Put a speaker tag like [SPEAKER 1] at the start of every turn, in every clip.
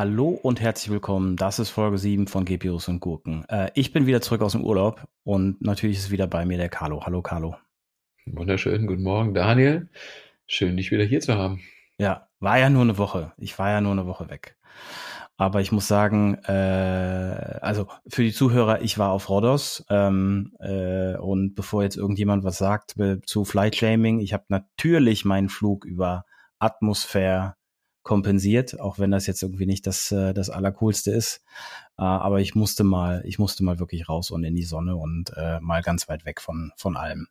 [SPEAKER 1] Hallo und herzlich willkommen. Das ist Folge 7 von GPUs und Gurken. Äh, ich bin wieder zurück aus dem Urlaub und natürlich ist wieder bei mir der Carlo. Hallo Carlo.
[SPEAKER 2] Wunderschönen guten Morgen, Daniel. Schön, dich wieder hier zu haben.
[SPEAKER 1] Ja, war ja nur eine Woche. Ich war ja nur eine Woche weg. Aber ich muss sagen, äh, also für die Zuhörer, ich war auf Rhodos ähm, äh, und bevor jetzt irgendjemand was sagt zu Flight Shaming, ich habe natürlich meinen Flug über Atmosphäre kompensiert, auch wenn das jetzt irgendwie nicht das, äh, das Allercoolste ist. Äh, aber ich musste mal, ich musste mal wirklich raus und in die Sonne und äh, mal ganz weit weg von, von allem.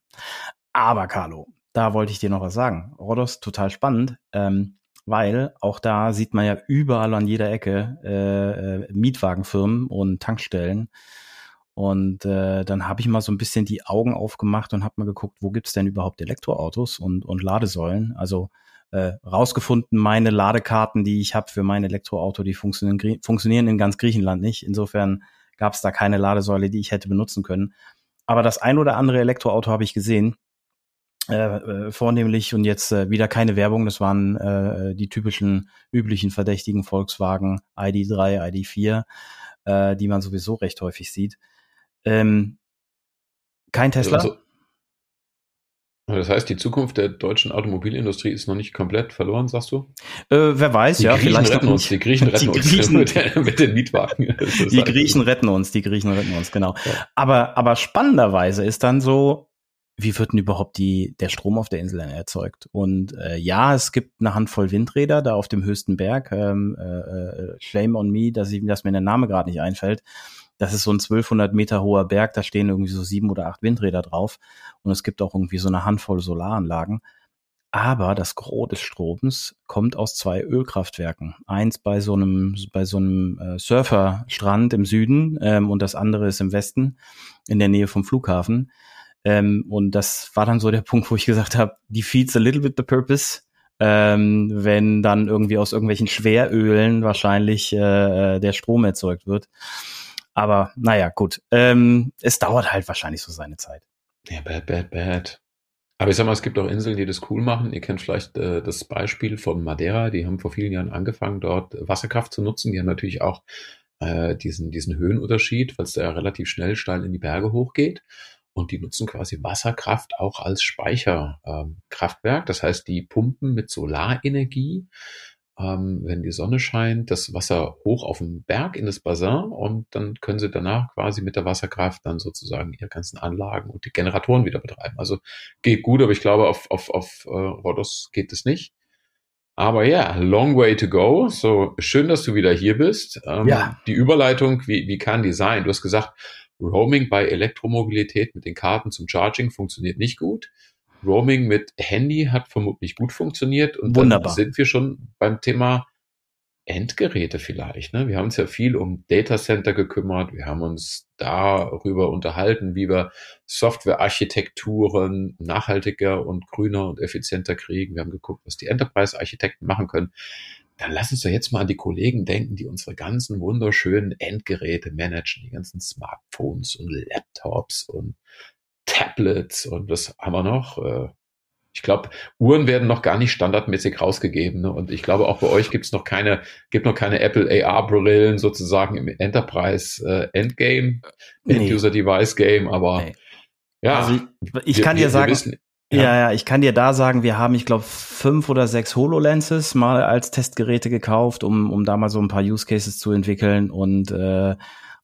[SPEAKER 1] Aber Carlo, da wollte ich dir noch was sagen. Rhodos total spannend, ähm, weil auch da sieht man ja überall an jeder Ecke Mietwagenfirmen und Tankstellen. Und äh, dann habe ich mal so ein bisschen die Augen aufgemacht und habe mal geguckt, wo gibt's denn überhaupt Elektroautos und, und Ladesäulen. Also äh, rausgefunden, meine Ladekarten, die ich habe für mein Elektroauto, die funktionieren, funktionieren in ganz Griechenland nicht. Insofern gab es da keine Ladesäule, die ich hätte benutzen können. Aber das ein oder andere Elektroauto habe ich gesehen. Äh, äh, vornehmlich und jetzt äh, wieder keine Werbung, das waren äh, die typischen üblichen verdächtigen Volkswagen ID3, ID4, äh, die man sowieso recht häufig sieht. Ähm, kein Tesla. Also,
[SPEAKER 2] das heißt, die Zukunft der deutschen Automobilindustrie ist noch nicht komplett verloren, sagst du?
[SPEAKER 1] Äh, wer weiß,
[SPEAKER 2] die
[SPEAKER 1] ja,
[SPEAKER 2] Griechen
[SPEAKER 1] vielleicht
[SPEAKER 2] retten uns, die Griechen retten
[SPEAKER 1] die Griechen,
[SPEAKER 2] uns mit, mit, den Mietwagen.
[SPEAKER 1] Die Griechen retten uns, die Griechen retten uns, genau. Ja. Aber, aber spannenderweise ist dann so, wie wird denn überhaupt die, der Strom auf der Insel erzeugt? Und äh, ja, es gibt eine Handvoll Windräder da auf dem höchsten Berg. Ähm, äh, äh shame on me, dass, ich, dass mir der Name gerade nicht einfällt. Das ist so ein 1200 Meter hoher Berg, da stehen irgendwie so sieben oder acht Windräder drauf und es gibt auch irgendwie so eine Handvoll Solaranlagen. Aber das Gros des Stroms kommt aus zwei Ölkraftwerken. Eins bei so einem, bei so einem äh, Surferstrand im Süden ähm, und das andere ist im Westen, in der Nähe vom Flughafen. Ähm, und das war dann so der Punkt, wo ich gesagt habe, defeats a little bit the purpose. Ähm, wenn dann irgendwie aus irgendwelchen Schwerölen wahrscheinlich äh, äh der Strom erzeugt wird. Aber naja, gut. Ähm, es dauert halt wahrscheinlich so seine Zeit.
[SPEAKER 2] Ja, bad, bad, bad. Aber ich sag mal, es gibt auch Inseln, die das cool machen. Ihr kennt vielleicht äh, das Beispiel von Madeira. Die haben vor vielen Jahren angefangen, dort Wasserkraft zu nutzen. Die haben natürlich auch äh, diesen, diesen Höhenunterschied, weil es da relativ schnell steil in die Berge hochgeht. Und die nutzen quasi Wasserkraft auch als Speicherkraftwerk. Ähm, das heißt, die pumpen mit Solarenergie ähm, wenn die Sonne scheint, das Wasser hoch auf dem Berg in das Bassin und dann können sie danach quasi mit der Wasserkraft dann sozusagen ihre ganzen Anlagen und die Generatoren wieder betreiben. Also geht gut, aber ich glaube, auf, auf, auf äh, Rhodos geht es nicht. Aber ja, long way to go. So schön, dass du wieder hier bist. Ähm, ja. Die Überleitung, wie, wie kann die sein? Du hast gesagt, Roaming bei Elektromobilität mit den Karten zum Charging funktioniert nicht gut. Roaming mit Handy hat vermutlich gut funktioniert und Wunderbar. dann sind wir schon beim Thema Endgeräte vielleicht. Ne? Wir haben uns ja viel um Datacenter gekümmert. Wir haben uns darüber unterhalten, wie wir Softwarearchitekturen nachhaltiger und grüner und effizienter kriegen. Wir haben geguckt, was die Enterprise-Architekten machen können. Dann lass uns doch jetzt mal an die Kollegen denken, die unsere ganzen wunderschönen Endgeräte managen, die ganzen Smartphones und Laptops und Tablets und was haben wir noch? Äh, ich glaube, Uhren werden noch gar nicht standardmäßig rausgegeben. Ne? Und ich glaube, auch bei euch gibt es noch keine, gibt noch keine Apple AR-Brillen sozusagen im Enterprise äh, Endgame, nee. End-User Device Game, aber nee. ja.
[SPEAKER 1] Also ich, wir, kann dir sagen, wissen, ja. ja, ja, ich kann dir da sagen, wir haben, ich glaube, fünf oder sechs HoloLenses mal als Testgeräte gekauft, um, um da mal so ein paar Use Cases zu entwickeln und äh,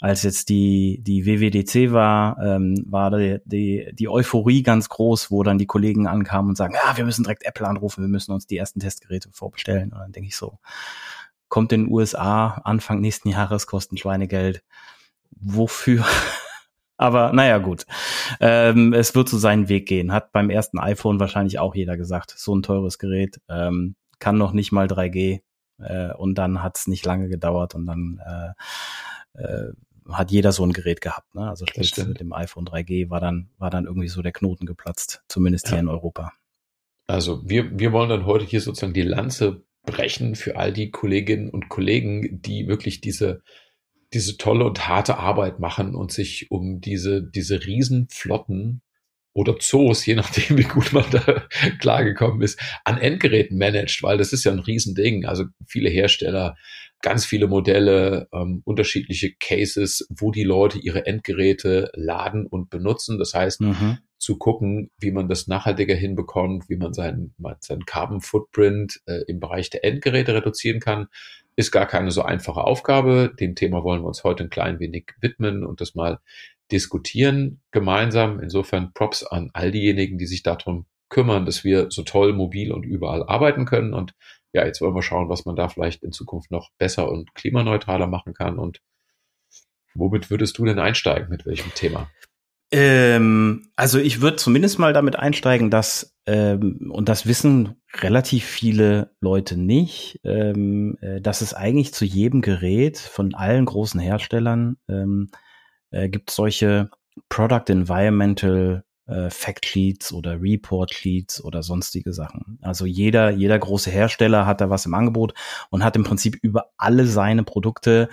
[SPEAKER 1] als jetzt die, die WWDC war, ähm, war die, die, die Euphorie ganz groß, wo dann die Kollegen ankamen und sagen, ja, wir müssen direkt Apple anrufen, wir müssen uns die ersten Testgeräte vorbestellen. Und dann denke ich so, kommt in den USA Anfang nächsten Jahres, kosten Schweinegeld. Wofür? Aber naja, gut. Ähm, es wird so seinen Weg gehen. Hat beim ersten iPhone wahrscheinlich auch jeder gesagt. So ein teures Gerät. Ähm, kann noch nicht mal 3G. Äh, und dann hat es nicht lange gedauert und dann äh, äh, hat jeder so ein Gerät gehabt. Ne? Also spätestens mit dem iPhone 3G war dann, war dann irgendwie so der Knoten geplatzt, zumindest ja. hier in Europa.
[SPEAKER 2] Also wir, wir wollen dann heute hier sozusagen die Lanze brechen für all die Kolleginnen und Kollegen, die wirklich diese, diese tolle und harte Arbeit machen und sich um diese, diese Riesenflotten oder Zoos, je nachdem, wie gut man da klargekommen ist, an Endgeräten managt, weil das ist ja ein Riesending. Also viele Hersteller, ganz viele Modelle, ähm, unterschiedliche Cases, wo die Leute ihre Endgeräte laden und benutzen. Das heißt, mhm. zu gucken, wie man das nachhaltiger hinbekommt, wie man seinen, seinen Carbon Footprint äh, im Bereich der Endgeräte reduzieren kann, ist gar keine so einfache Aufgabe. Dem Thema wollen wir uns heute ein klein wenig widmen und das mal diskutieren gemeinsam. Insofern Props an all diejenigen, die sich darum kümmern, dass wir so toll mobil und überall arbeiten können. Und ja, jetzt wollen wir schauen, was man da vielleicht in Zukunft noch besser und klimaneutraler machen kann. Und womit würdest du denn einsteigen? Mit welchem Thema?
[SPEAKER 1] Ähm, also ich würde zumindest mal damit einsteigen, dass, ähm, und das wissen relativ viele Leute nicht, ähm, äh, dass es eigentlich zu jedem Gerät von allen großen Herstellern ähm, äh, gibt solche Product Environmental äh, Fact Sheets oder Report Sheets oder sonstige Sachen. Also jeder, jeder große Hersteller hat da was im Angebot und hat im Prinzip über alle seine Produkte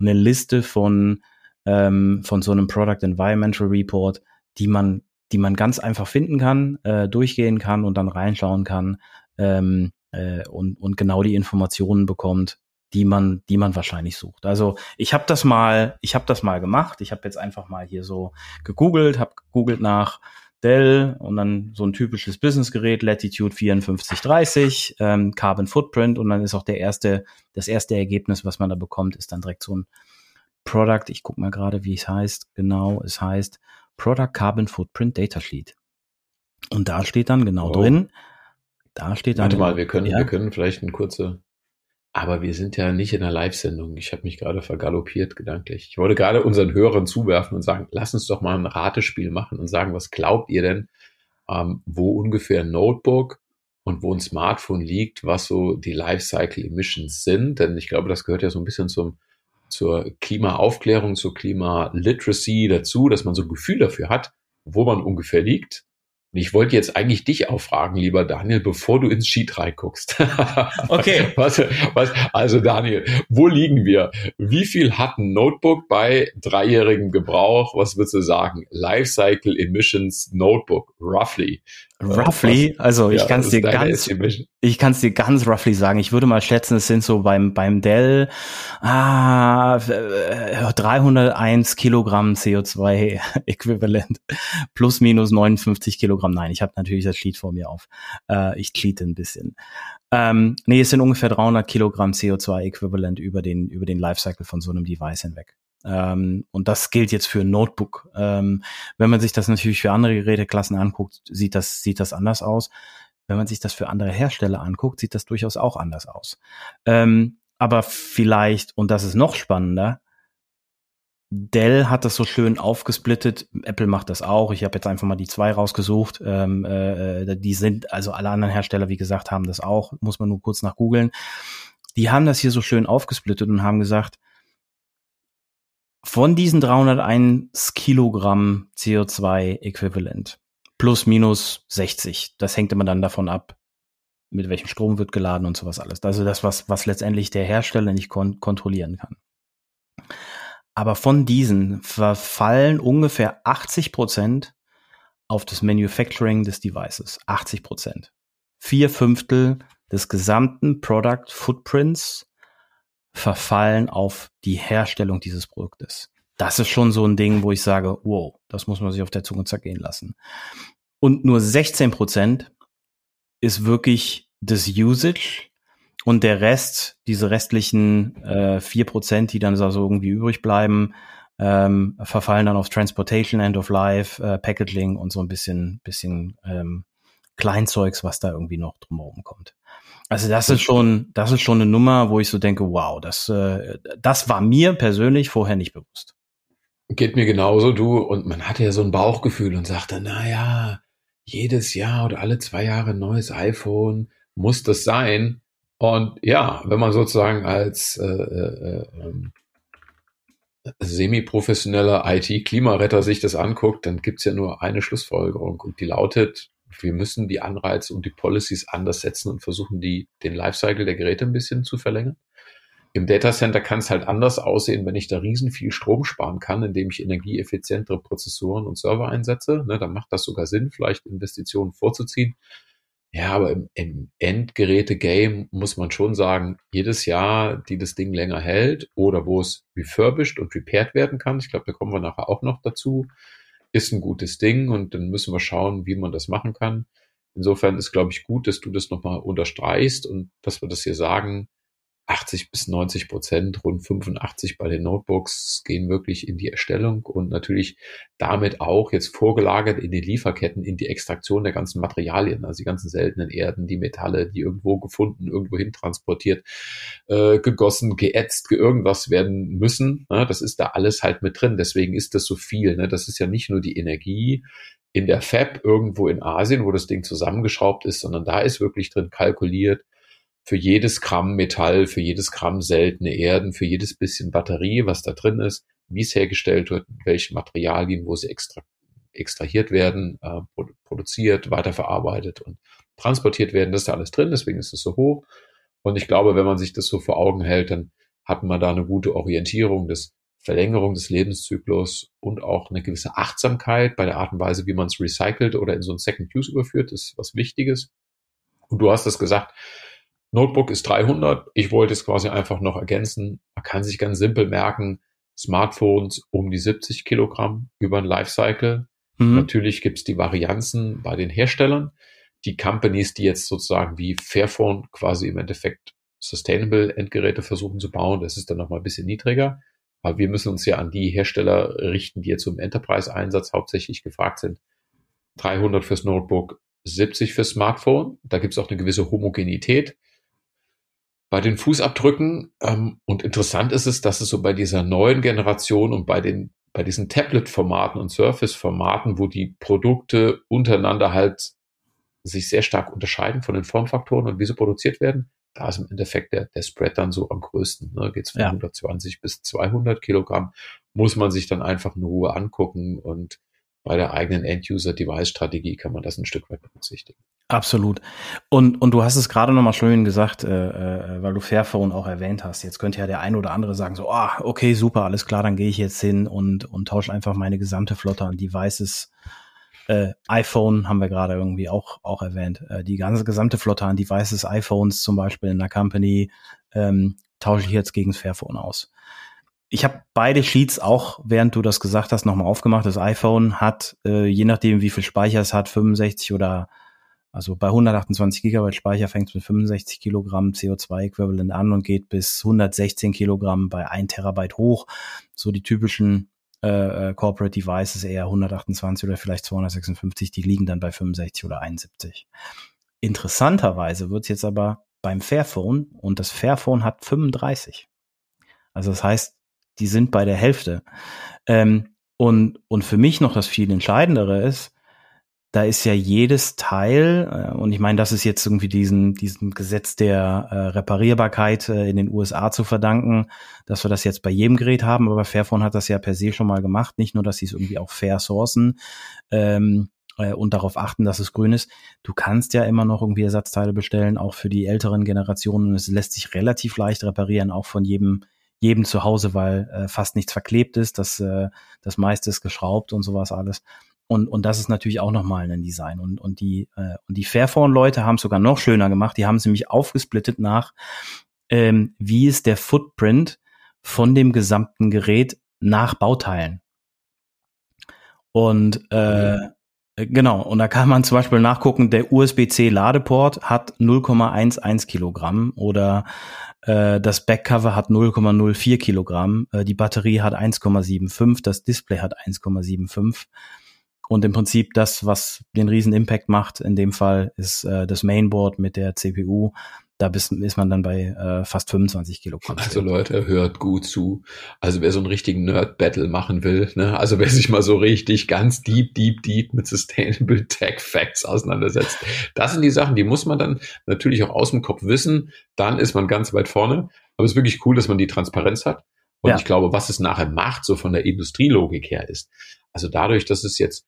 [SPEAKER 1] eine Liste von, ähm, von so einem Product Environmental Report, die man, die man ganz einfach finden kann, äh, durchgehen kann und dann reinschauen kann ähm, äh, und, und genau die Informationen bekommt, die man, die man wahrscheinlich sucht. Also ich habe das mal, ich habe das mal gemacht. Ich habe jetzt einfach mal hier so gegoogelt, habe gegoogelt nach Dell und dann so ein typisches Businessgerät, Latitude 5430, ähm, Carbon Footprint und dann ist auch der erste, das erste Ergebnis, was man da bekommt, ist dann direkt so ein Product. Ich guck mal gerade, wie es heißt. Genau, es heißt Product Carbon Footprint Data Sheet. Und da steht dann genau oh. drin. Da steht dann.
[SPEAKER 2] Warte mal, wir können, ja, wir können vielleicht eine kurze aber wir sind ja nicht in einer Live-Sendung. Ich habe mich gerade vergaloppiert gedanklich. Ich wollte gerade unseren Hörern zuwerfen und sagen, lass uns doch mal ein Ratespiel machen und sagen, was glaubt ihr denn, ähm, wo ungefähr ein Notebook und wo ein Smartphone liegt, was so die Lifecycle Emissions sind? Denn ich glaube, das gehört ja so ein bisschen zum, zur Klimaaufklärung, zur Klimaliteracy dazu, dass man so ein Gefühl dafür hat, wo man ungefähr liegt. Ich wollte jetzt eigentlich dich auch fragen, lieber Daniel, bevor du ins Sheet reinguckst.
[SPEAKER 1] Okay.
[SPEAKER 2] was, was, also Daniel, wo liegen wir? Wie viel hat ein Notebook bei dreijährigem Gebrauch? Was würdest du sagen? Lifecycle Emissions Notebook, roughly.
[SPEAKER 1] Roughly, also ich ja, kann es dir ganz, ich kann es dir ganz roughly sagen. Ich würde mal schätzen, es sind so beim beim Dell ah, 301 Kilogramm CO2 Äquivalent plus minus 59 Kilogramm. Nein, ich habe natürlich das Sheet vor mir auf. Äh, ich cheate ein bisschen. Ähm, nee, es sind ungefähr 300 Kilogramm CO2 Äquivalent über den über den Lifecycle von so einem Device hinweg. Ähm, und das gilt jetzt für ein Notebook. Ähm, wenn man sich das natürlich für andere Geräteklassen anguckt, sieht das, sieht das anders aus. Wenn man sich das für andere Hersteller anguckt, sieht das durchaus auch anders aus. Ähm, aber vielleicht, und das ist noch spannender, Dell hat das so schön aufgesplittet. Apple macht das auch. Ich habe jetzt einfach mal die zwei rausgesucht. Ähm, äh, die sind, also alle anderen Hersteller, wie gesagt, haben das auch. Muss man nur kurz nach googeln. Die haben das hier so schön aufgesplittet und haben gesagt, von diesen 301 Kilogramm CO2-Äquivalent plus minus 60, das hängt immer dann davon ab, mit welchem Strom wird geladen und sowas alles. Also das, was, was letztendlich der Hersteller nicht kon kontrollieren kann. Aber von diesen verfallen ungefähr 80 Prozent auf das Manufacturing des Devices. 80 Prozent. Vier Fünftel des gesamten Product Footprints verfallen auf die Herstellung dieses Produktes. Das ist schon so ein Ding, wo ich sage, wow, das muss man sich auf der Zunge zergehen lassen. Und nur 16 Prozent ist wirklich das Usage und der Rest, diese restlichen äh, 4 Prozent, die dann also irgendwie übrig bleiben, ähm, verfallen dann auf Transportation, End of Life, äh, Packaging und so ein bisschen, bisschen ähm, Kleinzeugs, was da irgendwie noch drumherum kommt. Also das ist schon, das ist schon eine Nummer, wo ich so denke, wow, das, äh, das war mir persönlich vorher nicht bewusst.
[SPEAKER 2] Geht mir genauso, du. Und man hatte ja so ein Bauchgefühl und sagte, na ja, jedes Jahr oder alle zwei Jahre neues iPhone, muss das sein? Und ja, wenn man sozusagen als äh, äh, äh, semi-professioneller IT-Klimaretter sich das anguckt, dann gibt's ja nur eine Schlussfolgerung und die lautet, wir müssen die Anreize und die Policies anders setzen und versuchen, die, den Lifecycle der Geräte ein bisschen zu verlängern. Im Datacenter kann es halt anders aussehen, wenn ich da riesen viel Strom sparen kann, indem ich energieeffizientere Prozessoren und Server einsetze. Ne, dann macht das sogar Sinn, vielleicht Investitionen vorzuziehen. Ja, aber im, im Endgeräte-Game muss man schon sagen, jedes Jahr, die das Ding länger hält oder wo es refurbished und repaired werden kann, ich glaube, da kommen wir nachher auch noch dazu, ist ein gutes Ding und dann müssen wir schauen, wie man das machen kann. Insofern ist, glaube ich, gut, dass du das nochmal unterstreichst und dass wir das hier sagen, 80 bis 90 Prozent, rund 85 bei den Notebooks gehen wirklich in die Erstellung und natürlich damit auch jetzt vorgelagert in die Lieferketten, in die Extraktion der ganzen Materialien, also die ganzen seltenen Erden, die Metalle, die irgendwo gefunden, irgendwo hin transportiert, äh, gegossen, geätzt, irgendwas werden müssen. Ne? Das ist da alles halt mit drin. Deswegen ist das so viel. Ne? Das ist ja nicht nur die Energie, in der Fab irgendwo in Asien, wo das Ding zusammengeschraubt ist, sondern da ist wirklich drin kalkuliert, für jedes Gramm Metall, für jedes Gramm seltene Erden, für jedes bisschen Batterie, was da drin ist, wie es hergestellt wird, welche Materialien, wo sie extra, extrahiert werden, äh, produziert, weiterverarbeitet und transportiert werden, das ist da alles drin, deswegen ist es so hoch. Und ich glaube, wenn man sich das so vor Augen hält, dann hat man da eine gute Orientierung des Verlängerung des Lebenszyklus und auch eine gewisse Achtsamkeit bei der Art und Weise, wie man es recycelt oder in so ein Second Use überführt, ist was Wichtiges. Und du hast es gesagt, Notebook ist 300. Ich wollte es quasi einfach noch ergänzen. Man kann sich ganz simpel merken, Smartphones um die 70 Kilogramm über ein Lifecycle. Mhm. Natürlich gibt es die Varianzen bei den Herstellern. Die Companies, die jetzt sozusagen wie Fairphone quasi im Endeffekt Sustainable Endgeräte versuchen zu bauen, das ist dann nochmal ein bisschen niedriger. Aber wir müssen uns ja an die Hersteller richten, die jetzt im Enterprise-Einsatz hauptsächlich gefragt sind. 300 fürs Notebook, 70 fürs Smartphone. Da gibt es auch eine gewisse Homogenität bei den Fußabdrücken. Ähm, und interessant ist es, dass es so bei dieser neuen Generation und bei den bei diesen Tablet-Formaten und Surface-Formaten, wo die Produkte untereinander halt sich sehr stark unterscheiden von den Formfaktoren und wie sie produziert werden, da ist im Endeffekt der, der Spread dann so am größten. Ne? Geht es von ja. 120 bis 200 Kilogramm, muss man sich dann einfach in Ruhe angucken und bei der eigenen End-User-Device-Strategie kann man das ein Stück weit berücksichtigen.
[SPEAKER 1] Absolut. Und, und du hast es gerade nochmal schön gesagt, äh, äh, weil du Fairphone auch erwähnt hast. Jetzt könnte ja der ein oder andere sagen so, ah, okay, super, alles klar, dann gehe ich jetzt hin und, und tausche einfach meine gesamte Flotte an Devices. Äh, iPhone haben wir gerade irgendwie auch, auch erwähnt. Äh, die ganze gesamte Flotte an Devices, iPhones zum Beispiel in der Company, ähm, tausche ich jetzt gegen Fairphone aus ich habe beide Sheets auch, während du das gesagt hast, nochmal aufgemacht. Das iPhone hat, äh, je nachdem wie viel Speicher es hat, 65 oder also bei 128 Gigabyte Speicher fängt es mit 65 Kilogramm CO2-Äquivalent an und geht bis 116 Kilogramm bei 1 Terabyte hoch. So die typischen äh, äh, Corporate Devices eher 128 oder vielleicht 256, die liegen dann bei 65 oder 71. Interessanterweise wird es jetzt aber beim Fairphone und das Fairphone hat 35. Also das heißt, die sind bei der Hälfte. Ähm, und, und für mich noch das viel Entscheidendere ist, da ist ja jedes Teil, äh, und ich meine, das ist jetzt irgendwie diesen, diesen Gesetz der äh, Reparierbarkeit äh, in den USA zu verdanken, dass wir das jetzt bei jedem Gerät haben, aber Fairphone hat das ja per se schon mal gemacht, nicht nur, dass sie es irgendwie auch fair sourcen ähm, äh, und darauf achten, dass es grün ist. Du kannst ja immer noch irgendwie Ersatzteile bestellen, auch für die älteren Generationen, und es lässt sich relativ leicht reparieren, auch von jedem jedem zu Hause, weil äh, fast nichts verklebt ist, das, äh, das meiste ist geschraubt und sowas alles. Und, und das ist natürlich auch nochmal ein Design. Und, und die, äh, die Fairphone-Leute haben es sogar noch schöner gemacht. Die haben es nämlich aufgesplittet nach, ähm, wie ist der Footprint von dem gesamten Gerät nach Bauteilen. Und äh, mhm. Genau, und da kann man zum Beispiel nachgucken, der USB-C-Ladeport hat 0,11 Kilogramm oder äh, das Backcover hat 0,04 Kilogramm, äh, die Batterie hat 1,75, das Display hat 1,75. Und im Prinzip das, was den riesen Impact macht, in dem Fall ist äh, das Mainboard mit der CPU. Da bis, ist man dann bei äh, fast 25 Kilogramm.
[SPEAKER 2] Also Leute, hört gut zu. Also wer so einen richtigen Nerd-Battle machen will, ne? also wer sich mal so richtig ganz deep, deep, deep mit Sustainable Tech Facts auseinandersetzt, das sind die Sachen, die muss man dann natürlich auch aus dem Kopf wissen. Dann ist man ganz weit vorne. Aber es ist wirklich cool, dass man die Transparenz hat. Und ja. ich glaube, was es nachher macht, so von der Industrielogik her ist, also dadurch, dass es jetzt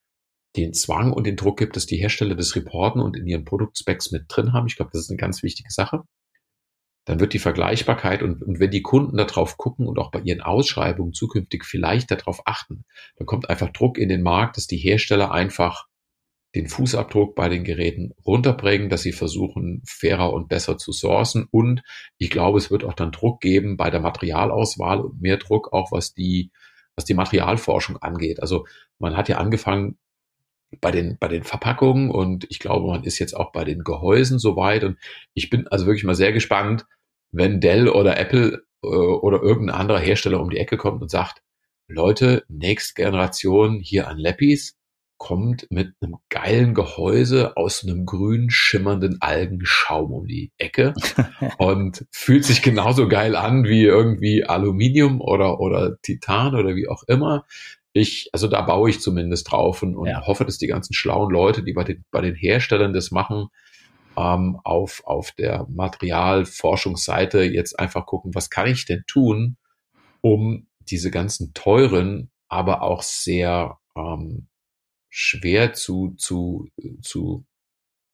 [SPEAKER 2] den Zwang und den Druck gibt, dass die Hersteller das reporten und in ihren Produktspecs mit drin haben. Ich glaube, das ist eine ganz wichtige Sache. dann wird die Vergleichbarkeit und, und wenn die Kunden darauf gucken und auch bei ihren Ausschreibungen zukünftig vielleicht darauf achten, dann kommt einfach Druck in den Markt, dass die Hersteller einfach den Fußabdruck bei den Geräten runterbringen, dass sie versuchen, fairer und besser zu sourcen. Und ich glaube, es wird auch dann Druck geben bei der Materialauswahl und mehr Druck auch, was die, was die Materialforschung angeht. Also man hat ja angefangen bei den, bei den Verpackungen und ich glaube, man ist jetzt auch bei den Gehäusen soweit. Und ich bin also wirklich mal sehr gespannt, wenn Dell oder Apple äh, oder irgendein anderer Hersteller um die Ecke kommt und sagt, Leute, nächste Generation hier an Lappis, kommt mit einem geilen Gehäuse aus einem grün schimmernden Algenschaum um die Ecke und fühlt sich genauso geil an wie irgendwie Aluminium oder, oder Titan oder wie auch immer. Ich, also da baue ich zumindest drauf und, und ja. hoffe, dass die ganzen schlauen Leute, die bei den, bei den Herstellern das machen, ähm, auf, auf der Materialforschungsseite jetzt einfach gucken, was kann ich denn tun, um diese ganzen teuren, aber auch sehr ähm, schwer zu, zu, zu,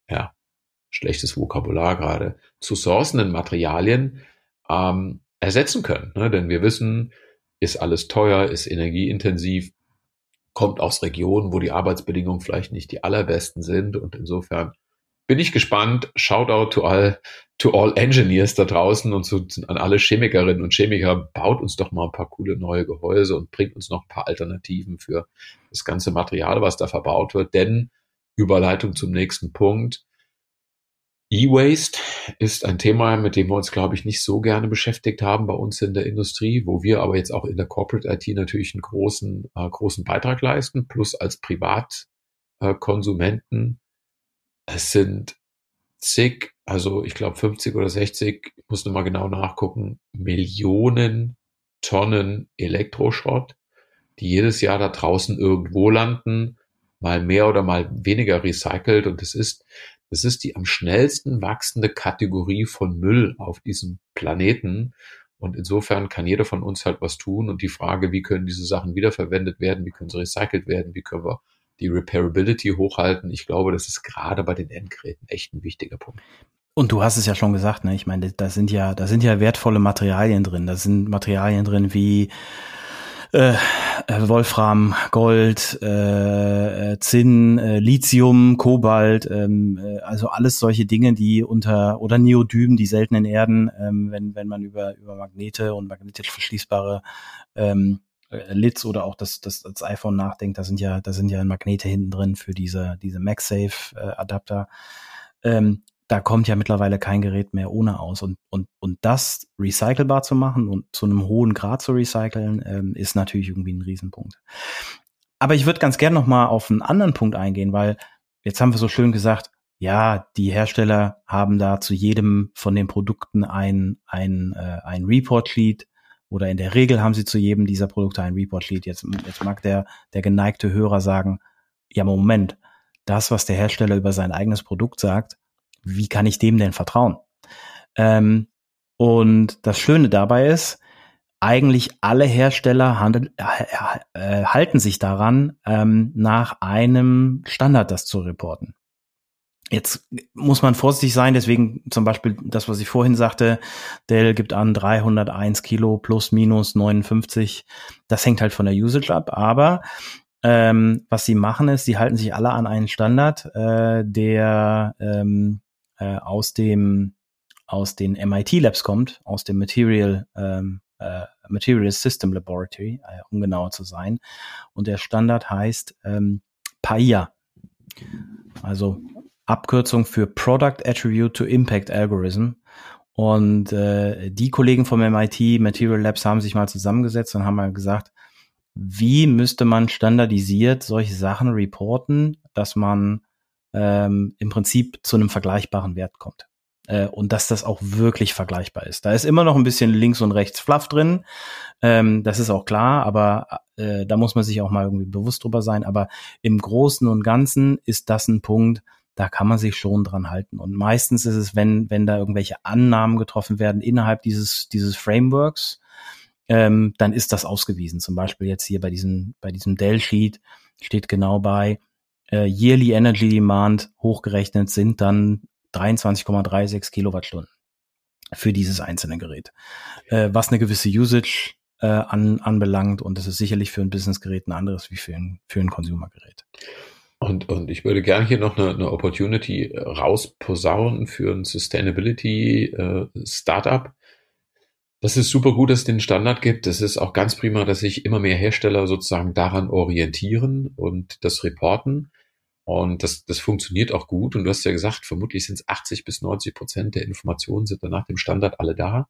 [SPEAKER 2] ja, schlechtes Vokabular gerade, zu sourcenden Materialien ähm, ersetzen können. Ne? Denn wir wissen, ist alles teuer, ist energieintensiv, kommt aus Regionen, wo die Arbeitsbedingungen vielleicht nicht die allerbesten sind und insofern bin ich gespannt. Shoutout to all, to all engineers da draußen und zu, an alle Chemikerinnen und Chemiker. Baut uns doch mal ein paar coole neue Gehäuse und bringt uns noch ein paar Alternativen für das ganze Material, was da verbaut wird. Denn Überleitung zum nächsten Punkt. E-Waste ist ein Thema, mit dem wir uns, glaube ich, nicht so gerne beschäftigt haben bei uns in der Industrie, wo wir aber jetzt auch in der Corporate IT natürlich einen großen, äh, großen Beitrag leisten, plus als Privatkonsumenten es sind zig, also ich glaube 50 oder 60, ich muss nochmal genau nachgucken, Millionen Tonnen Elektroschrott, die jedes Jahr da draußen irgendwo landen, mal mehr oder mal weniger recycelt. Und es ist, das ist die am schnellsten wachsende Kategorie von Müll auf diesem Planeten. Und insofern kann jeder von uns halt was tun. Und die Frage, wie können diese Sachen wiederverwendet werden, wie können sie recycelt werden, wie können wir die Repairability hochhalten. Ich glaube, das ist gerade bei den Endgeräten echt ein wichtiger Punkt.
[SPEAKER 1] Und du hast es ja schon gesagt, ne? Ich meine, da sind ja, da sind ja wertvolle Materialien drin. Da sind Materialien drin wie äh, äh Wolfram, Gold, äh, äh, Zinn, äh, Lithium, Kobalt, ähm, äh, also alles solche Dinge, die unter oder Neodym, die seltenen Erden, ähm, wenn wenn man über über Magnete und magnetisch verschließbare ähm, äh, Lids oder auch das, das, das iPhone nachdenkt, da sind ja, da sind ja Magnete hinten drin für diese, diese MagSafe äh, Adapter. Ähm, da kommt ja mittlerweile kein Gerät mehr ohne aus. Und, und, und das recycelbar zu machen und zu einem hohen Grad zu recyceln, ähm, ist natürlich irgendwie ein Riesenpunkt. Aber ich würde ganz gern noch mal auf einen anderen Punkt eingehen, weil jetzt haben wir so schön gesagt, ja, die Hersteller haben da zu jedem von den Produkten ein, ein, äh, ein Report-Sheet, oder in der Regel haben sie zu jedem dieser Produkte ein Report-Sheet. Jetzt, jetzt mag der, der geneigte Hörer sagen, ja, Moment, das, was der Hersteller über sein eigenes Produkt sagt, wie kann ich dem denn vertrauen? Ähm, und das Schöne dabei ist, eigentlich alle Hersteller handel, äh, äh, halten sich daran, ähm, nach einem Standard das zu reporten. Jetzt muss man vorsichtig sein, deswegen zum Beispiel das, was ich vorhin sagte, Dell gibt an 301 Kilo plus minus 59. Das hängt halt von der Usage ab, aber ähm, was sie machen ist, sie halten sich alle an einen Standard, äh, der ähm, äh, aus dem aus den MIT Labs kommt, aus dem Material ähm, äh, Material System Laboratory, äh, um genauer zu sein. Und der Standard heißt ähm, PAIA. Also Abkürzung für Product Attribute to Impact Algorithm. Und äh, die Kollegen vom MIT Material Labs haben sich mal zusammengesetzt und haben mal gesagt, wie müsste man standardisiert solche Sachen reporten, dass man ähm, im Prinzip zu einem vergleichbaren Wert kommt. Äh, und dass das auch wirklich vergleichbar ist. Da ist immer noch ein bisschen links und rechts Fluff drin. Ähm, das ist auch klar, aber äh, da muss man sich auch mal irgendwie bewusst drüber sein. Aber im Großen und Ganzen ist das ein Punkt, da kann man sich schon dran halten. Und meistens ist es, wenn, wenn da irgendwelche Annahmen getroffen werden innerhalb dieses, dieses Frameworks, ähm, dann ist das ausgewiesen. Zum Beispiel jetzt hier bei diesem, bei diesem Dell-Sheet steht genau bei, äh, Yearly Energy Demand hochgerechnet sind dann 23,36 Kilowattstunden. für dieses einzelne Gerät. Äh, was eine gewisse Usage äh, an, anbelangt und das ist sicherlich für ein Businessgerät ein anderes wie für ein, für ein Consumergerät.
[SPEAKER 2] Und, und ich würde gerne hier noch eine, eine Opportunity rausposaunen für ein Sustainability äh, Startup. Das ist super gut, dass es den Standard gibt. Es ist auch ganz prima, dass sich immer mehr Hersteller sozusagen daran orientieren und das reporten. Und das, das funktioniert auch gut. Und du hast ja gesagt, vermutlich sind es 80 bis 90 Prozent der Informationen sind dann nach dem Standard alle da.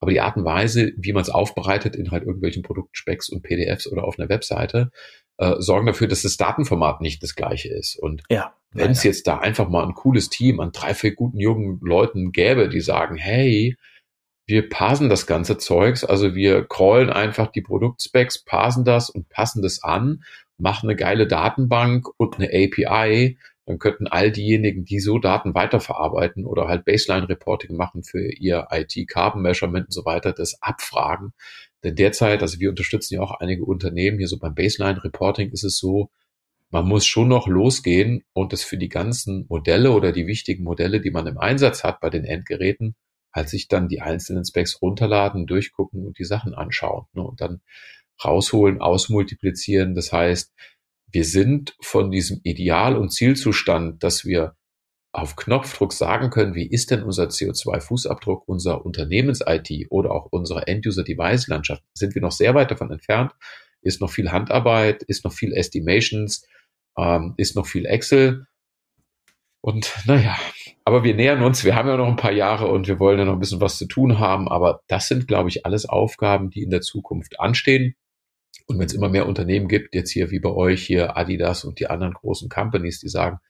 [SPEAKER 2] Aber die Art und Weise, wie man es aufbereitet in halt irgendwelchen Produktspecs und PDFs oder auf einer Webseite, äh, sorgen dafür, dass das Datenformat nicht das gleiche ist. Und ja, wenn es jetzt da einfach mal ein cooles Team an drei, vier guten jungen Leuten gäbe, die sagen, hey, wir parsen das ganze Zeugs, also wir crawlen einfach die Produktspecs, parsen das und passen das an, machen eine geile Datenbank und eine API, dann könnten all diejenigen, die so Daten weiterverarbeiten oder halt Baseline-Reporting machen für ihr IT-Carbon-Measurement und so weiter, das abfragen. Denn derzeit, also wir unterstützen ja auch einige Unternehmen, hier so beim Baseline-Reporting ist es so, man muss schon noch losgehen und das für die ganzen Modelle oder die wichtigen Modelle, die man im Einsatz hat bei den Endgeräten, halt sich dann die einzelnen Specs runterladen, durchgucken und die Sachen anschauen ne, und dann rausholen, ausmultiplizieren. Das heißt, wir sind von diesem Ideal- und Zielzustand, dass wir auf Knopfdruck sagen können, wie ist denn unser CO2-Fußabdruck, unser Unternehmens-IT oder auch unsere End-User-Device-Landschaft, sind wir noch sehr weit davon entfernt, ist noch viel Handarbeit, ist noch viel Estimations, ähm, ist noch viel Excel. Und naja, aber wir nähern uns, wir haben ja noch ein paar Jahre und wir wollen ja noch ein bisschen was zu tun haben, aber das sind, glaube ich, alles Aufgaben, die in der Zukunft anstehen. Und wenn es immer mehr Unternehmen gibt, jetzt hier wie bei euch, hier Adidas und die anderen großen Companies, die sagen,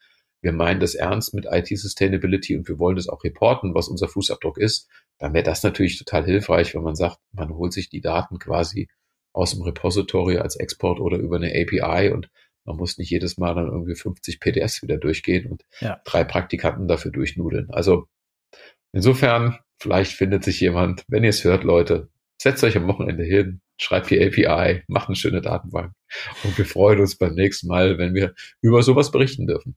[SPEAKER 2] wir meinen das ernst mit IT-Sustainability und wir wollen das auch reporten, was unser Fußabdruck ist, dann wäre das natürlich total hilfreich, wenn man sagt, man holt sich die Daten quasi aus dem Repository als Export oder über eine API und man muss nicht jedes Mal dann irgendwie 50 PDFs wieder durchgehen und ja. drei Praktikanten dafür durchnudeln. Also insofern, vielleicht findet sich jemand, wenn ihr es hört, Leute, setzt euch am Wochenende hin, schreibt die API, macht eine schöne Datenbank und wir freuen uns beim nächsten Mal, wenn wir über sowas berichten dürfen.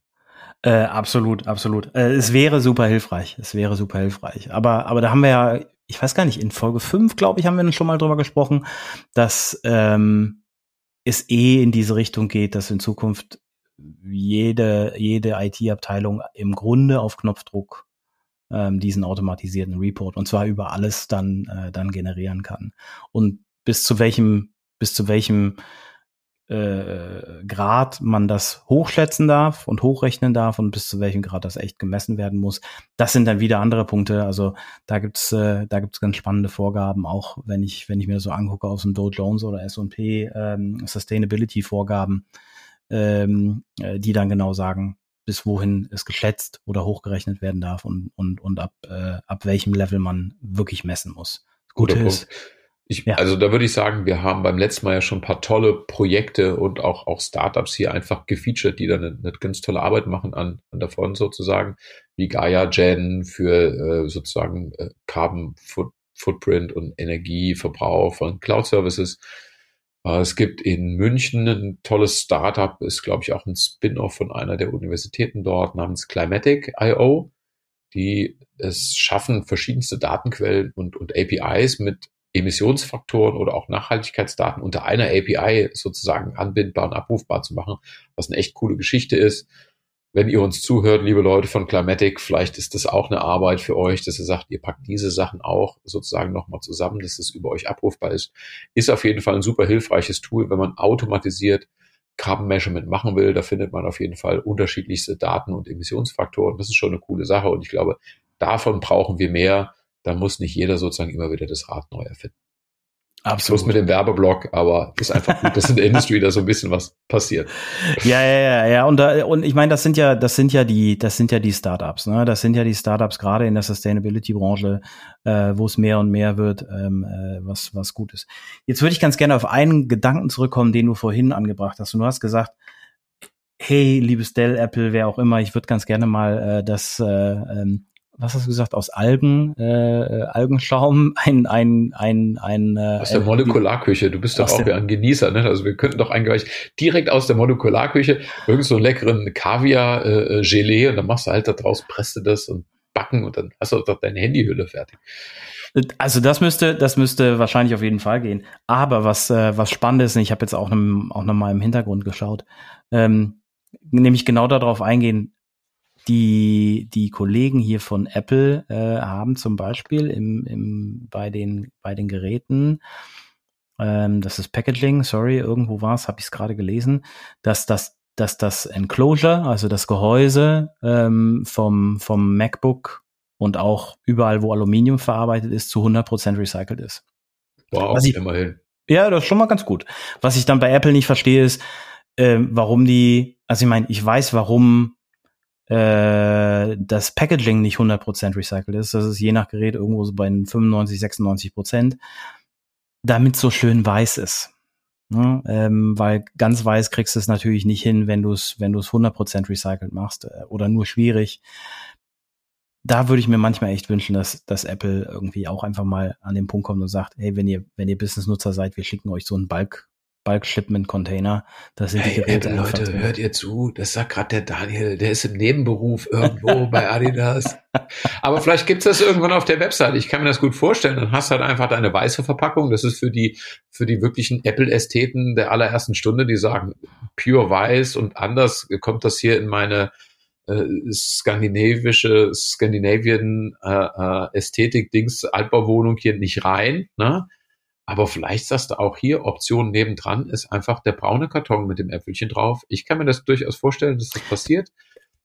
[SPEAKER 1] Äh, absolut, absolut. Äh, es wäre super hilfreich. Es wäre super hilfreich. Aber, aber da haben wir ja, ich weiß gar nicht, in Folge 5, glaube ich, haben wir schon mal drüber gesprochen, dass ähm, es eh in diese Richtung geht, dass in Zukunft jede, jede IT-Abteilung im Grunde auf Knopfdruck ähm, diesen automatisierten Report und zwar über alles dann, äh, dann generieren kann. Und bis zu welchem, bis zu welchem äh, Grad man das hochschätzen darf und hochrechnen darf und bis zu welchem Grad das echt gemessen werden muss. Das sind dann wieder andere Punkte. Also da gibt's äh, da gibt's ganz spannende Vorgaben, auch wenn ich wenn ich mir das so angucke aus dem Dow Jones oder S&P ähm, Sustainability Vorgaben, ähm, äh, die dann genau sagen, bis wohin es geschätzt oder hochgerechnet werden darf und und und ab äh, ab welchem Level man wirklich messen muss.
[SPEAKER 2] Gute ist, ich, ja. Also da würde ich sagen, wir haben beim letzten Mal ja schon ein paar tolle Projekte und auch, auch Startups hier einfach gefeatured, die da eine, eine ganz tolle Arbeit machen an, an der Front sozusagen, wie Gaia Gen für äh, sozusagen äh, Carbon Foot, Footprint und Energieverbrauch von Cloud Services. Äh, es gibt in München ein tolles Startup, ist glaube ich auch ein Spin-off von einer der Universitäten dort namens Climatic.io die es schaffen, verschiedenste Datenquellen und, und APIs mit Emissionsfaktoren oder auch Nachhaltigkeitsdaten unter einer API sozusagen anbindbar und abrufbar zu machen, was eine echt coole Geschichte ist. Wenn ihr uns zuhört, liebe Leute von Climatic, vielleicht ist das auch eine Arbeit für euch, dass ihr sagt, ihr packt diese Sachen auch sozusagen nochmal zusammen, dass es über euch abrufbar ist. Ist auf jeden Fall ein super hilfreiches Tool, wenn man automatisiert Carbon Measurement machen will. Da findet man auf jeden Fall unterschiedlichste Daten und Emissionsfaktoren. Das ist schon eine coole Sache und ich glaube, davon brauchen wir mehr da muss nicht jeder sozusagen immer wieder das Rad neu erfinden. Absolut. Plus mit dem Werbeblock, aber ist einfach gut, dass in der Industrie da so ein bisschen was passiert.
[SPEAKER 1] Ja, ja, ja, ja. Und, da, und ich meine, das sind ja, das sind ja die, das sind ja die Startups, ne? Das sind ja die Startups gerade in der Sustainability-Branche, äh, wo es mehr und mehr wird, ähm, äh, was, was gut ist. Jetzt würde ich ganz gerne auf einen Gedanken zurückkommen, den du vorhin angebracht hast. Und du hast gesagt, hey, liebes Dell, Apple, wer auch immer, ich würde ganz gerne mal äh, das äh, ähm, was hast du gesagt, aus Algen, äh, Algenschaum, ein, ein, ein, ein
[SPEAKER 2] äh, Aus der Molekularküche, du bist doch auch ein Genießer, ne? Also wir könnten doch eigentlich direkt aus der Molekularküche irgend so einen leckeren Kaviar-Gelee äh, und dann machst du halt da draus, presst du das und backen und dann hast du doch deine Handyhülle fertig.
[SPEAKER 1] Also das müsste, das müsste wahrscheinlich auf jeden Fall gehen. Aber was, äh, was spannend ist, und ich habe jetzt auch, noch, auch noch mal im Hintergrund geschaut, ähm, nämlich genau darauf eingehen, die, die Kollegen hier von Apple äh, haben zum Beispiel im, im, bei, den, bei den Geräten, ähm, das ist Packaging, sorry, irgendwo war es, habe ich es gerade gelesen, dass das, dass das Enclosure, also das Gehäuse ähm, vom, vom MacBook und auch überall, wo Aluminium verarbeitet ist, zu 100% recycelt ist.
[SPEAKER 2] Wow, ich, immerhin.
[SPEAKER 1] Ja, das ist schon mal ganz gut. Was ich dann bei Apple nicht verstehe, ist, äh, warum die, also ich meine, ich weiß, warum äh, das Packaging nicht 100% recycelt ist. Das ist je nach Gerät irgendwo so bei 95, 96 Prozent, damit so schön weiß ist. Ne? Ähm, weil ganz weiß kriegst du es natürlich nicht hin, wenn du es wenn du es 100% recycelt machst äh, oder nur schwierig. Da würde ich mir manchmal echt wünschen, dass, dass Apple irgendwie auch einfach mal an den Punkt kommt und sagt, hey, wenn ihr, wenn ihr Business-Nutzer seid, wir schicken euch so einen Bulk, Bulk Shipment Container. Das sind
[SPEAKER 2] hey, die Geräte. Apple, Leute, drin. hört ihr zu? Das sagt gerade der Daniel, der ist im Nebenberuf irgendwo bei Adidas. Aber vielleicht gibt's das irgendwann auf der Website. Ich kann mir das gut vorstellen. Dann hast du halt einfach deine weiße Verpackung. Das ist für die, für die wirklichen Apple-Ästheten der allerersten Stunde, die sagen, pure weiß und anders kommt das hier in meine äh, skandinavische, Skandinavien äh, äh, Ästhetik-Dings, Altbauwohnung hier nicht rein. Ne? Aber vielleicht sagst du auch hier, Option nebendran ist einfach der braune Karton mit dem Äpfelchen drauf. Ich kann mir das durchaus vorstellen, dass das passiert.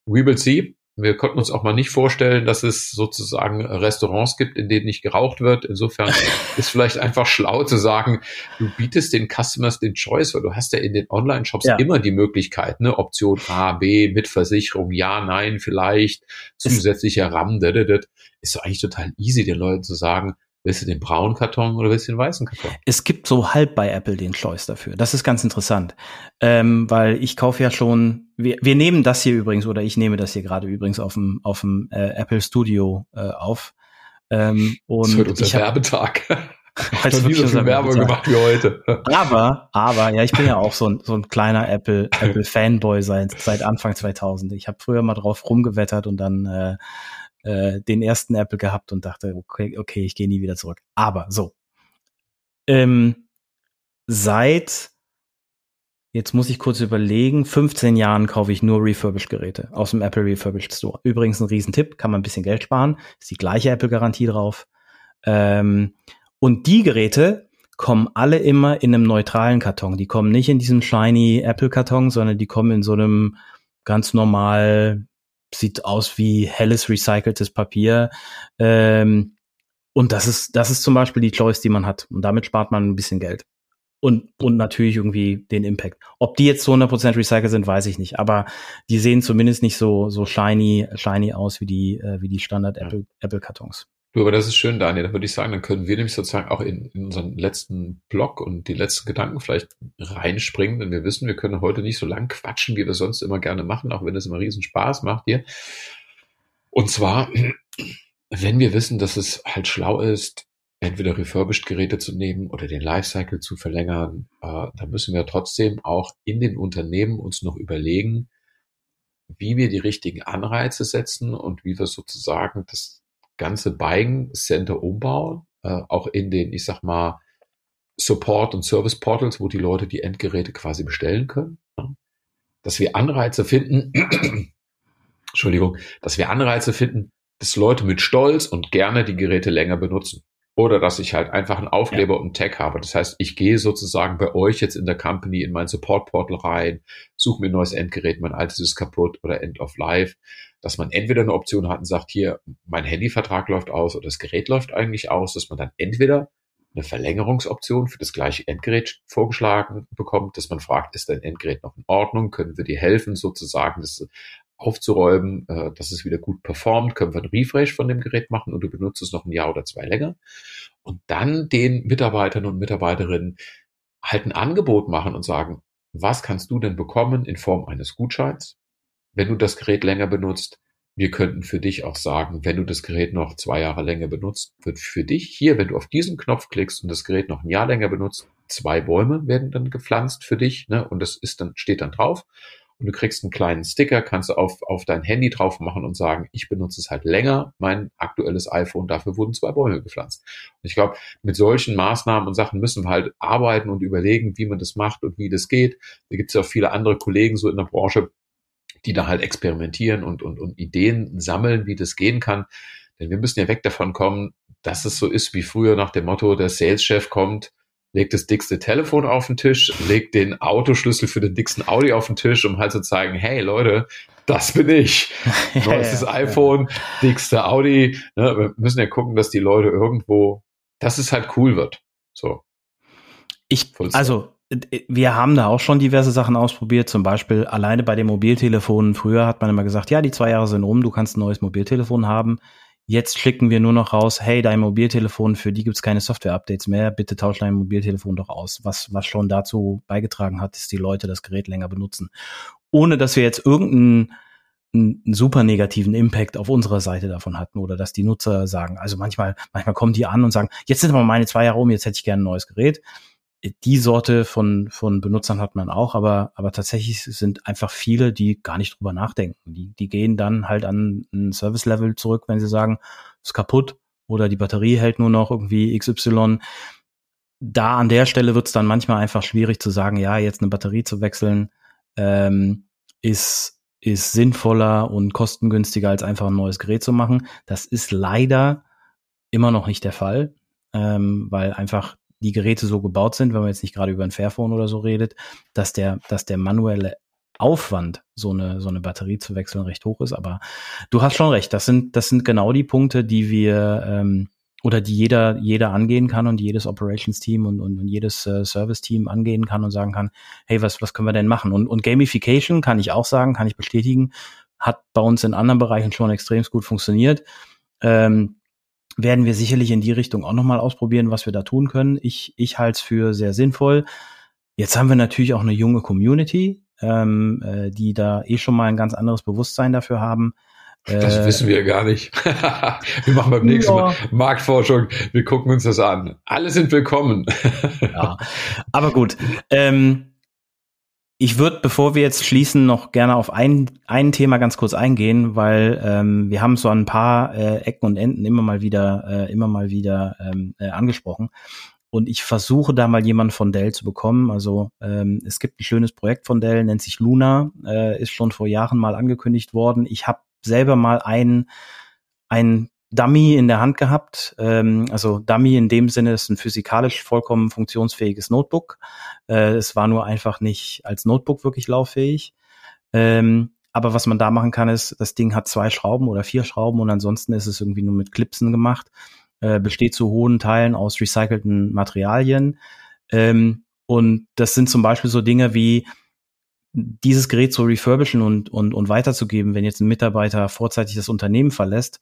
[SPEAKER 2] We will see. Wir konnten uns auch mal nicht vorstellen, dass es sozusagen Restaurants gibt, in denen nicht geraucht wird. Insofern ist vielleicht einfach schlau zu sagen, du bietest den Customers den Choice, weil du hast ja in den Online-Shops ja. immer die Möglichkeit, ne, Option A, B, mit Versicherung, ja, nein, vielleicht, zusätzlicher RAM, da, da, da. ist doch eigentlich total easy, den Leuten zu sagen, Willst du den braunen Karton oder willst du den weißen Karton?
[SPEAKER 1] Es gibt so halb bei Apple den Choice dafür. Das ist ganz interessant, ähm, weil ich kaufe ja schon. Wir, wir nehmen das hier übrigens oder ich nehme das hier gerade übrigens auf dem auf dem äh, Apple Studio äh, auf.
[SPEAKER 2] Ähm, und das wird unser ich hab, Werbetag. Heute nie so viel Werbung gemacht wie heute.
[SPEAKER 1] aber, aber, ja, ich bin ja auch so ein, so ein kleiner Apple, Apple Fanboy seit, seit Anfang 2000. Ich habe früher mal drauf rumgewettert und dann äh, äh, den ersten Apple gehabt und dachte, okay, okay, ich gehe nie wieder zurück. Aber so. Ähm, seit Jetzt muss ich kurz überlegen. 15 Jahren kaufe ich nur Refurbished-Geräte aus dem Apple Refurbished Store. Übrigens ein Riesentipp, kann man ein bisschen Geld sparen. Ist die gleiche Apple-Garantie drauf. Ähm, und die Geräte kommen alle immer in einem neutralen Karton. Die kommen nicht in diesem shiny Apple-Karton, sondern die kommen in so einem ganz normal sieht aus wie helles recyceltes Papier. Ähm, und das ist, das ist zum Beispiel die Choice, die man hat. Und damit spart man ein bisschen Geld. Und, und natürlich irgendwie den Impact. Ob die jetzt zu 100% recycelt sind, weiß ich nicht. Aber die sehen zumindest nicht so, so shiny, shiny aus wie die, äh, wie die Standard Apple, Apple Kartons.
[SPEAKER 2] Du, aber das ist schön, Daniel. Da würde ich sagen, dann können wir nämlich sozusagen auch in, in unseren letzten Blog und die letzten Gedanken vielleicht reinspringen, denn wir wissen, wir können heute nicht so lang quatschen, wie wir sonst immer gerne machen, auch wenn es immer riesen Spaß macht hier. Und zwar, wenn wir wissen, dass es halt schlau ist, entweder refurbished Geräte zu nehmen oder den Lifecycle zu verlängern, äh, dann müssen wir trotzdem auch in den Unternehmen uns noch überlegen, wie wir die richtigen Anreize setzen und wie wir sozusagen das ganze Buying Center umbauen, äh, auch in den, ich sag mal, Support und Service Portals, wo die Leute die Endgeräte quasi bestellen können. Ja. Dass wir Anreize finden, Entschuldigung, dass wir Anreize finden, dass Leute mit Stolz und gerne die Geräte länger benutzen. Oder dass ich halt einfach einen Aufkleber ja. und Tag habe. Das heißt, ich gehe sozusagen bei euch jetzt in der Company in mein Support Portal rein, suche mir ein neues Endgerät, mein altes ist kaputt oder End of Life dass man entweder eine Option hat und sagt, hier, mein Handyvertrag läuft aus oder das Gerät läuft eigentlich aus, dass man dann entweder eine Verlängerungsoption für das gleiche Endgerät vorgeschlagen bekommt, dass man fragt, ist dein Endgerät noch in Ordnung? Können wir dir helfen, sozusagen das aufzuräumen, äh, dass es wieder gut performt? Können wir einen Refresh von dem Gerät machen und du benutzt es noch ein Jahr oder zwei länger? Und dann den Mitarbeitern und Mitarbeiterinnen halt ein Angebot machen und sagen, was kannst du denn bekommen in Form eines Gutscheins? wenn du das Gerät länger benutzt, wir könnten für dich auch sagen, wenn du das Gerät noch zwei Jahre länger benutzt, wird für dich hier, wenn du auf diesen Knopf klickst und das Gerät noch ein Jahr länger benutzt, zwei Bäume werden dann gepflanzt für dich, ne? Und das ist dann, steht dann drauf. Und du kriegst einen kleinen Sticker, kannst du auf, auf dein Handy drauf machen und sagen, ich benutze es halt länger, mein aktuelles iPhone, dafür wurden zwei Bäume gepflanzt. Und ich glaube, mit solchen Maßnahmen und Sachen müssen wir halt arbeiten und überlegen, wie man das macht und wie das geht. Da gibt es ja auch viele andere Kollegen so in der Branche, die da halt experimentieren und, und, und Ideen sammeln, wie das gehen kann. Denn wir müssen ja weg davon kommen, dass es so ist wie früher nach dem Motto, der Sales-Chef kommt, legt das dickste Telefon auf den Tisch, legt den Autoschlüssel für den dicksten Audi auf den Tisch, um halt zu zeigen, hey Leute, das bin ich. Neuestes iPhone, dickste Audi. Ne, wir müssen ja gucken, dass die Leute irgendwo, dass es halt cool wird. So.
[SPEAKER 1] Ich, also, wir haben da auch schon diverse Sachen ausprobiert, zum Beispiel alleine bei den Mobiltelefonen. Früher hat man immer gesagt, ja, die zwei Jahre sind rum, du kannst ein neues Mobiltelefon haben. Jetzt schicken wir nur noch raus, hey, dein Mobiltelefon, für die gibt's keine Software-Updates mehr, bitte tausch dein Mobiltelefon doch aus. Was, was schon dazu beigetragen hat, dass die Leute das Gerät länger benutzen. Ohne dass wir jetzt irgendeinen einen super negativen Impact auf unserer Seite davon hatten oder dass die Nutzer sagen, also manchmal, manchmal kommen die an und sagen, jetzt sind aber meine zwei Jahre um, jetzt hätte ich gerne ein neues Gerät die Sorte von, von Benutzern hat man auch, aber, aber tatsächlich sind einfach viele, die gar nicht drüber nachdenken. Die, die gehen dann halt an ein Service-Level zurück, wenn sie sagen, ist kaputt oder die Batterie hält nur noch irgendwie XY. Da an der Stelle wird es dann manchmal einfach schwierig zu sagen, ja, jetzt eine Batterie zu wechseln, ähm, ist, ist sinnvoller und kostengünstiger, als einfach ein neues Gerät zu machen. Das ist leider immer noch nicht der Fall, ähm, weil einfach die Geräte so gebaut sind, wenn man jetzt nicht gerade über ein Fairphone oder so redet, dass der, dass der manuelle Aufwand, so eine, so eine Batterie zu wechseln, recht hoch ist. Aber du hast schon recht. Das sind, das sind genau die Punkte, die wir, ähm, oder die jeder, jeder angehen kann und jedes Operations-Team und, und, und jedes äh, Service-Team angehen kann und sagen kann, hey, was, was können wir denn machen? Und, und Gamification kann ich auch sagen, kann ich bestätigen, hat bei uns in anderen Bereichen schon extrem gut funktioniert. Ähm, werden wir sicherlich in die Richtung auch nochmal ausprobieren, was wir da tun können. Ich, ich halte es für sehr sinnvoll. Jetzt haben wir natürlich auch eine junge Community, ähm, äh, die da eh schon mal ein ganz anderes Bewusstsein dafür haben.
[SPEAKER 2] Das äh, wissen wir gar nicht. wir machen beim nächsten ja. Mal Marktforschung. Wir gucken uns das an. Alle sind willkommen.
[SPEAKER 1] ja, aber gut. Ähm, ich würde, bevor wir jetzt schließen, noch gerne auf ein, ein Thema ganz kurz eingehen, weil ähm, wir haben so ein paar äh, Ecken und Enden immer mal wieder, äh, immer mal wieder ähm, äh, angesprochen. Und ich versuche da mal jemanden von Dell zu bekommen. Also ähm, es gibt ein schönes Projekt von Dell, nennt sich Luna, äh, ist schon vor Jahren mal angekündigt worden. Ich habe selber mal ein, ein Dummy in der Hand gehabt. Ähm, also Dummy in dem Sinne ist ein physikalisch vollkommen funktionsfähiges Notebook. Äh, es war nur einfach nicht als Notebook wirklich lauffähig. Ähm, aber was man da machen kann, ist, das Ding hat zwei Schrauben oder vier Schrauben und ansonsten ist es irgendwie nur mit Clipsen gemacht. Äh, besteht zu hohen Teilen aus recycelten Materialien. Ähm, und das sind zum Beispiel so Dinge wie dieses Gerät zu refurbischen und, und, und weiterzugeben, wenn jetzt ein Mitarbeiter vorzeitig das Unternehmen verlässt,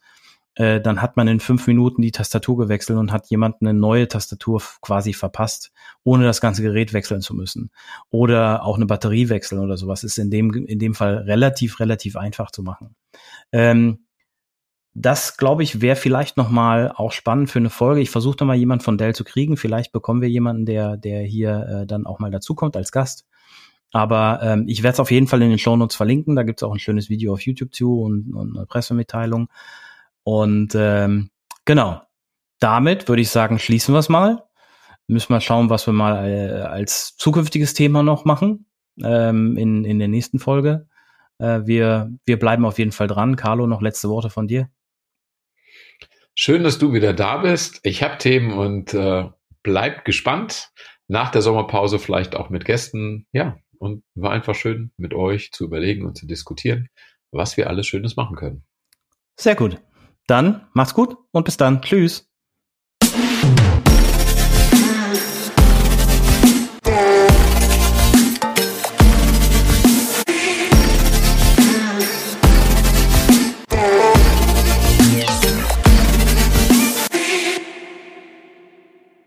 [SPEAKER 1] äh, dann hat man in fünf Minuten die Tastatur gewechselt und hat jemand eine neue Tastatur quasi verpasst, ohne das ganze Gerät wechseln zu müssen. Oder auch eine Batterie wechseln oder sowas ist in dem, in dem Fall relativ, relativ einfach zu machen. Ähm, das, glaube ich, wäre vielleicht noch mal auch spannend für eine Folge. Ich versuche mal jemand von Dell zu kriegen. Vielleicht bekommen wir jemanden, der, der hier äh, dann auch mal dazukommt als Gast. Aber ähm, ich werde es auf jeden Fall in den Shownotes verlinken. Da gibt es auch ein schönes Video auf YouTube zu und, und eine Pressemitteilung. Und ähm, genau, damit würde ich sagen, schließen wir es mal. Müssen wir schauen, was wir mal äh, als zukünftiges Thema noch machen ähm, in, in der nächsten Folge. Äh, wir, wir bleiben auf jeden Fall dran. Carlo, noch letzte Worte von dir.
[SPEAKER 2] Schön, dass du wieder da bist. Ich habe Themen und äh, bleibt gespannt. Nach der Sommerpause vielleicht auch mit Gästen. Ja, und war einfach schön, mit euch zu überlegen und zu diskutieren, was wir alles Schönes machen können.
[SPEAKER 1] Sehr gut. Dann macht's gut und bis dann. Tschüss.